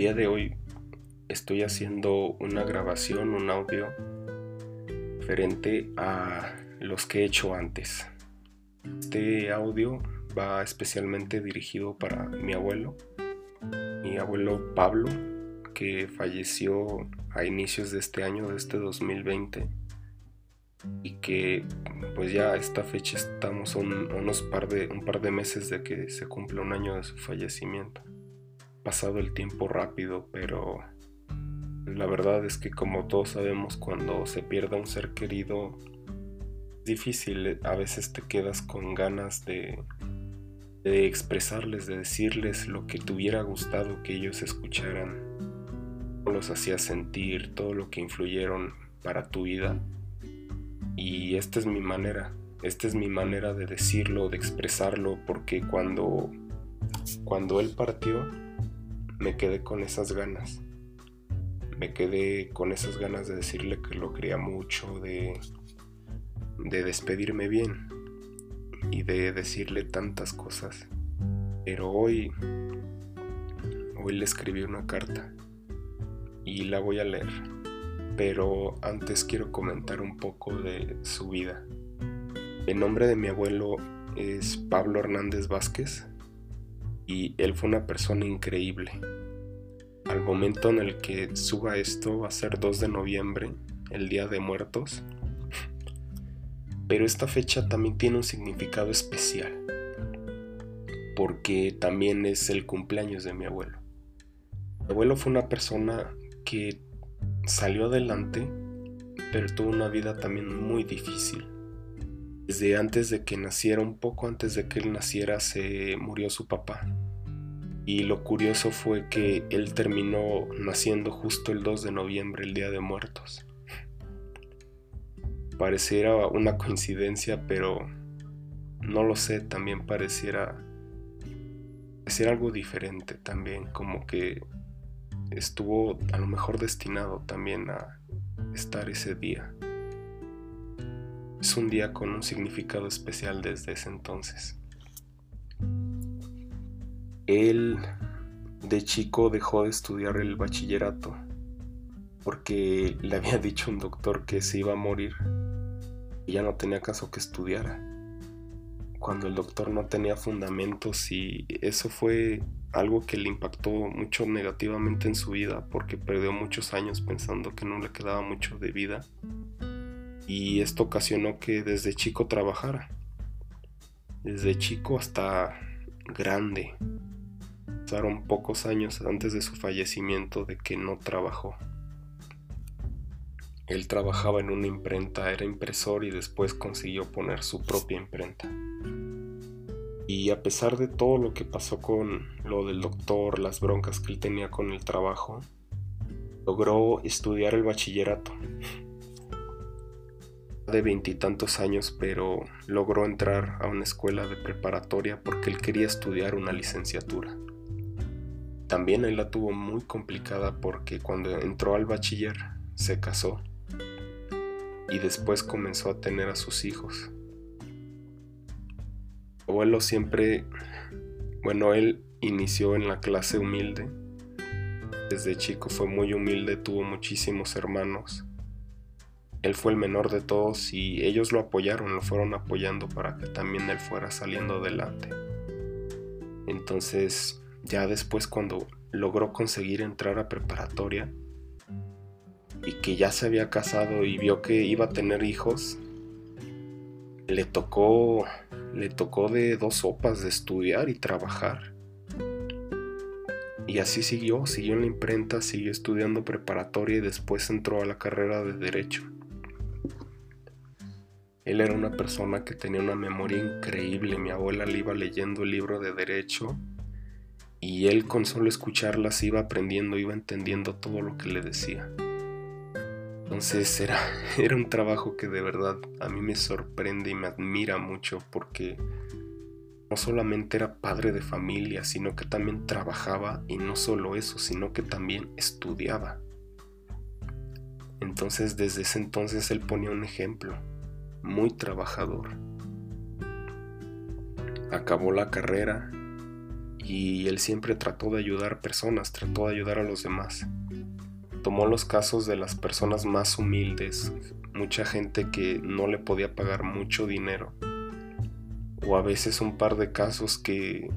día de hoy estoy haciendo una grabación, un audio referente a los que he hecho antes. Este audio va especialmente dirigido para mi abuelo, mi abuelo Pablo, que falleció a inicios de este año, de este 2020, y que pues ya a esta fecha estamos un, unos par de, un par de meses de que se cumple un año de su fallecimiento. Pasado el tiempo rápido, pero la verdad es que como todos sabemos cuando se pierde un ser querido es difícil, a veces te quedas con ganas de, de expresarles, de decirles lo que te hubiera gustado que ellos escucharan, los hacía sentir, todo lo que influyeron para tu vida. Y esta es mi manera, esta es mi manera de decirlo, de expresarlo, porque cuando, cuando él partió, me quedé con esas ganas. Me quedé con esas ganas de decirle que lo quería mucho, de, de despedirme bien y de decirle tantas cosas. Pero hoy, hoy le escribí una carta y la voy a leer. Pero antes quiero comentar un poco de su vida. El nombre de mi abuelo es Pablo Hernández Vázquez y él fue una persona increíble. Al momento en el que suba esto va a ser 2 de noviembre, el Día de Muertos, pero esta fecha también tiene un significado especial, porque también es el cumpleaños de mi abuelo. Mi abuelo fue una persona que salió adelante, pero tuvo una vida también muy difícil. Desde antes de que naciera, un poco antes de que él naciera, se murió su papá. Y lo curioso fue que él terminó naciendo justo el 2 de noviembre, el Día de Muertos pareciera una coincidencia, pero no lo sé, también pareciera, ser algo diferente también, como que estuvo a lo mejor destinado también a estar ese día. Es un día con un significado especial desde ese entonces. Él de chico dejó de estudiar el bachillerato porque le había dicho un doctor que se iba a morir ya no tenía caso que estudiara. Cuando el doctor no tenía fundamentos y eso fue algo que le impactó mucho negativamente en su vida porque perdió muchos años pensando que no le quedaba mucho de vida y esto ocasionó que desde chico trabajara. Desde chico hasta grande. Pasaron pocos años antes de su fallecimiento de que no trabajó. Él trabajaba en una imprenta, era impresor y después consiguió poner su propia imprenta. Y a pesar de todo lo que pasó con lo del doctor, las broncas que él tenía con el trabajo, logró estudiar el bachillerato. De veintitantos años, pero logró entrar a una escuela de preparatoria porque él quería estudiar una licenciatura. También él la tuvo muy complicada porque cuando entró al bachiller se casó y después comenzó a tener a sus hijos. abuelo siempre, bueno, él inició en la clase humilde. Desde chico fue muy humilde, tuvo muchísimos hermanos. Él fue el menor de todos y ellos lo apoyaron, lo fueron apoyando para que también él fuera saliendo adelante. Entonces, ya después cuando logró conseguir entrar a preparatoria, y que ya se había casado y vio que iba a tener hijos, le tocó le tocó de dos sopas de estudiar y trabajar. Y así siguió, siguió en la imprenta, siguió estudiando preparatoria y después entró a la carrera de derecho. Él era una persona que tenía una memoria increíble. Mi abuela le iba leyendo el libro de derecho y él con solo escucharlas iba aprendiendo, iba entendiendo todo lo que le decía. Entonces era, era un trabajo que de verdad a mí me sorprende y me admira mucho porque no solamente era padre de familia, sino que también trabajaba y no solo eso, sino que también estudiaba. Entonces desde ese entonces él ponía un ejemplo, muy trabajador. Acabó la carrera y él siempre trató de ayudar personas, trató de ayudar a los demás. Tomó los casos de las personas más humildes, mucha gente que no le podía pagar mucho dinero, o a veces un par de casos que,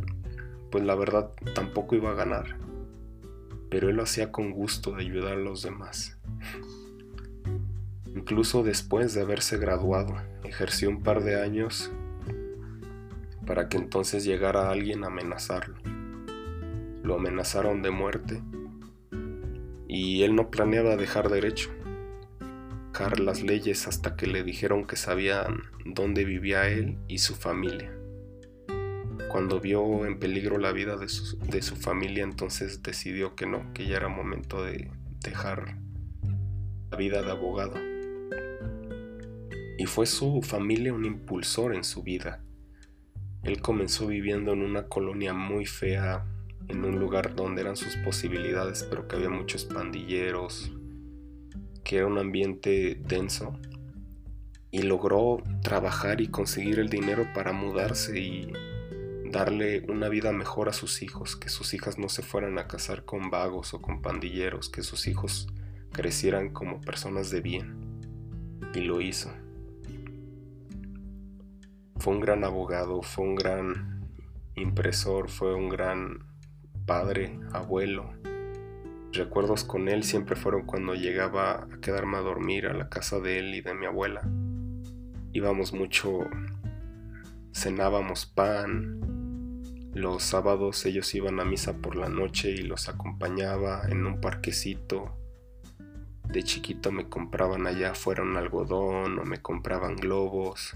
pues la verdad, tampoco iba a ganar, pero él lo hacía con gusto de ayudar a los demás. Incluso después de haberse graduado, ejerció un par de años para que entonces llegara alguien a amenazarlo. Lo amenazaron de muerte y él no planeaba dejar derecho, dejar las leyes hasta que le dijeron que sabían dónde vivía él y su familia. Cuando vio en peligro la vida de su, de su familia, entonces decidió que no, que ya era momento de dejar la vida de abogado. Y fue su familia un impulsor en su vida él comenzó viviendo en una colonia muy fea, en un lugar donde eran sus posibilidades, pero que había muchos pandilleros, que era un ambiente denso. Y logró trabajar y conseguir el dinero para mudarse y darle una vida mejor a sus hijos, que sus hijas no se fueran a casar con vagos o con pandilleros, que sus hijos crecieran como personas de bien. Y lo hizo. Fue un gran abogado, fue un gran impresor, fue un gran padre, abuelo. Recuerdos con él siempre fueron cuando llegaba a quedarme a dormir a la casa de él y de mi abuela. Íbamos mucho, cenábamos pan. Los sábados ellos iban a misa por la noche y los acompañaba en un parquecito. De chiquito me compraban allá afuera un algodón o me compraban globos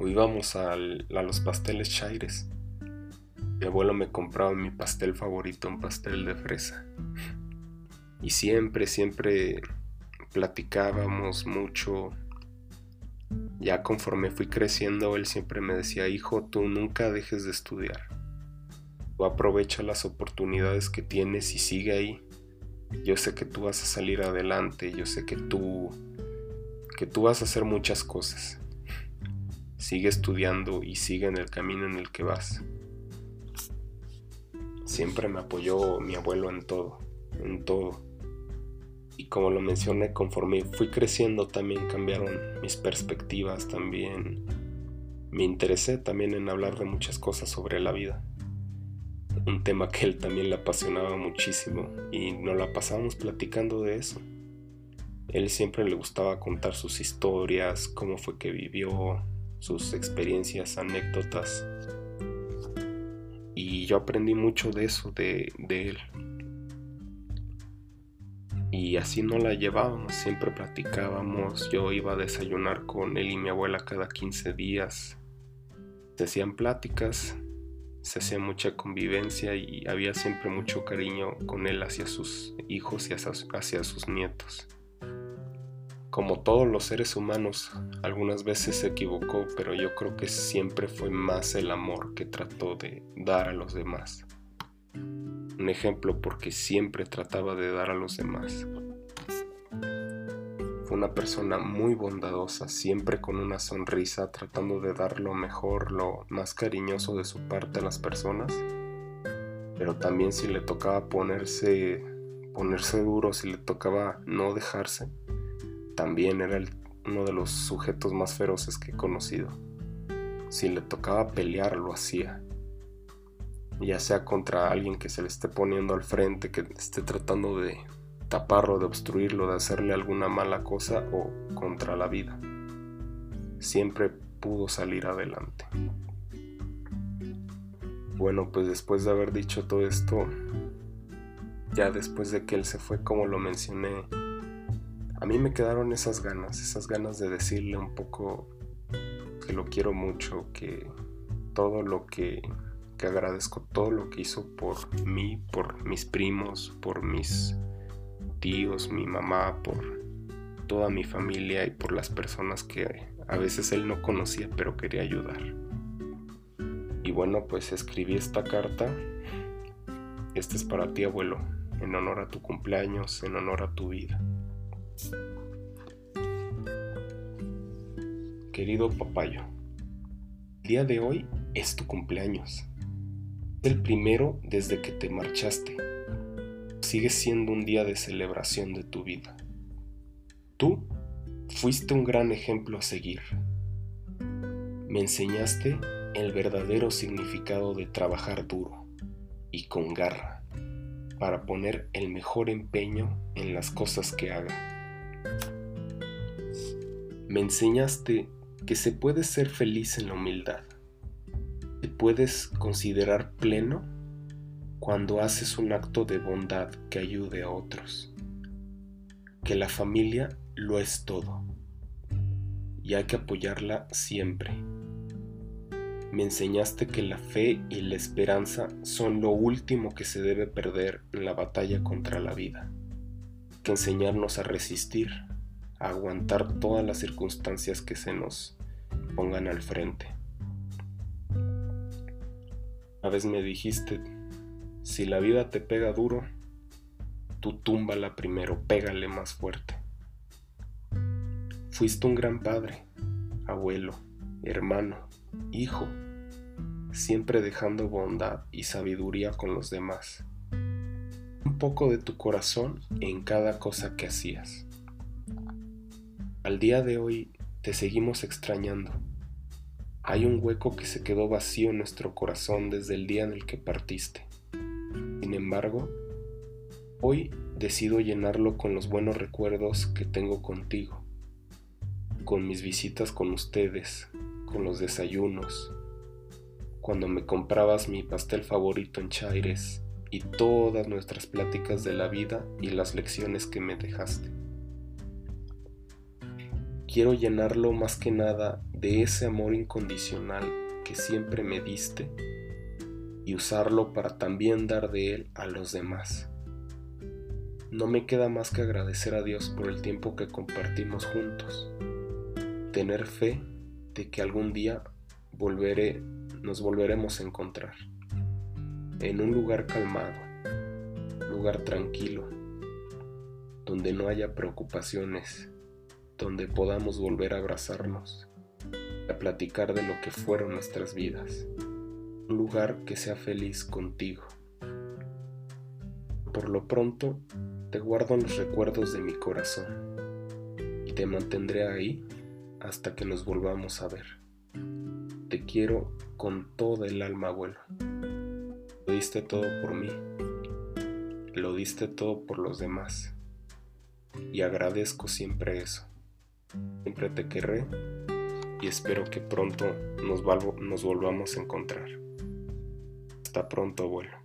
o íbamos a los pasteles chaires. Mi abuelo me compraba mi pastel favorito, un pastel de fresa. Y siempre, siempre platicábamos mucho. Ya conforme fui creciendo, él siempre me decía, hijo, tú nunca dejes de estudiar. Tú aprovecha las oportunidades que tienes y sigue ahí. Yo sé que tú vas a salir adelante, yo sé que tú que tú vas a hacer muchas cosas sigue estudiando y sigue en el camino en el que vas. Siempre me apoyó mi abuelo en todo, en todo. Y como lo mencioné, conforme fui creciendo también cambiaron mis perspectivas, también me interesé también en hablar de muchas cosas sobre la vida. Un tema que él también le apasionaba muchísimo y nos la pasábamos platicando de eso. Él siempre le gustaba contar sus historias, cómo fue que vivió, sus experiencias, anécdotas. Y yo aprendí mucho de eso, de, él. Y así no la llevábamos, siempre platicábamos, yo iba a desayunar con él y mi abuela cada 15 días. Se hacían pláticas, se hacía mucha convivencia y había siempre mucho cariño con él hacia sus hijos y hacia sus nietos. Como todos los seres humanos, algunas veces se equivocó, pero yo creo que siempre fue más el amor que trató de dar a los demás. Un ejemplo porque siempre trataba de dar a los demás. Fue una persona muy bondadosa, siempre con una sonrisa, tratando de dar lo mejor, lo más cariñoso de su parte a las personas. Pero también si le tocaba ponerse, ponerse duro, si le tocaba no dejarse, también era uno de los sujetos más feroces que he conocido. Si le tocaba pelear, lo hacía. Ya sea contra alguien que se le esté poniendo al frente, que esté tratando de taparlo, de obstruirlo, de hacerle alguna mala cosa o contra la vida. Siempre pudo salir adelante. Bueno, pues después de haber dicho todo esto, ya después de que él se fue, como lo mencioné, a mí me quedaron esas ganas, esas ganas de decirle un poco que lo quiero mucho, que todo lo que, que agradezco, todo lo que hizo por mí, por mis primos, por mis tíos, mi mamá, por toda mi familia y por las personas que a veces él no conocía pero quería ayudar. Y bueno, pues escribí esta carta. Este es para ti, abuelo, en honor a tu cumpleaños, en honor a tu vida. Querido papayo, el día de hoy es tu cumpleaños. Es el primero desde que te marchaste. Sigue siendo un día de celebración de tu vida. Tú fuiste un gran ejemplo a seguir. Me enseñaste el verdadero significado de trabajar duro y con garra para poner el mejor empeño en las cosas que haga. Me enseñaste que se puede ser feliz en la humildad. Te puedes considerar pleno cuando haces un acto de bondad que ayude a otros. Que la familia lo es todo y hay que apoyarla siempre me enseñaste que la fe y la esperanza son lo último que se debe perder en la batalla contra la vida, que enseñarnos a resistir, aguantar todas las circunstancias que se nos pongan al frente. Una vez me dijiste, si la vida te pega duro, tú túmbala primero, pégale más fuerte. Fuiste un gran padre, abuelo, hermano, hijo, siempre dejando bondad y sabiduría con los demás. Un poco de tu corazón en cada cosa que hacías. Al día de hoy te seguimos extrañando. Hay un hueco que se quedó vacío en nuestro corazón desde el día en el que partiste. Sin embargo, hoy decido llenarlo con los buenos recuerdos que tengo contigo, con mis visitas con ustedes, con los desayunos, cuando me comprabas mi pastel favorito en Chaires y todas nuestras pláticas de la vida y las lecciones que me dejaste. Quiero llenarlo más que nada de ese amor incondicional que siempre me diste y usarlo para también dar de él a los demás. No me queda más que agradecer a Dios por el tiempo que compartimos juntos, tener fe de que algún día volveré, nos volveremos a encontrar en un lugar calmado, lugar tranquilo, donde no haya preocupaciones, donde podamos volver a abrazarnos, a platicar de lo que fueron nuestras vidas, un lugar que sea feliz contigo. Por lo pronto, te guardo en los recuerdos de mi corazón y te mantendré ahí hasta que nos volvamos a ver. Te quiero con toda el alma, abuelo. Lo diste todo por mí. Lo diste todo por los demás. Y agradezco siempre eso. Siempre te querré y espero que pronto nos, volvamos a encontrar. Hasta pronto, abuelo.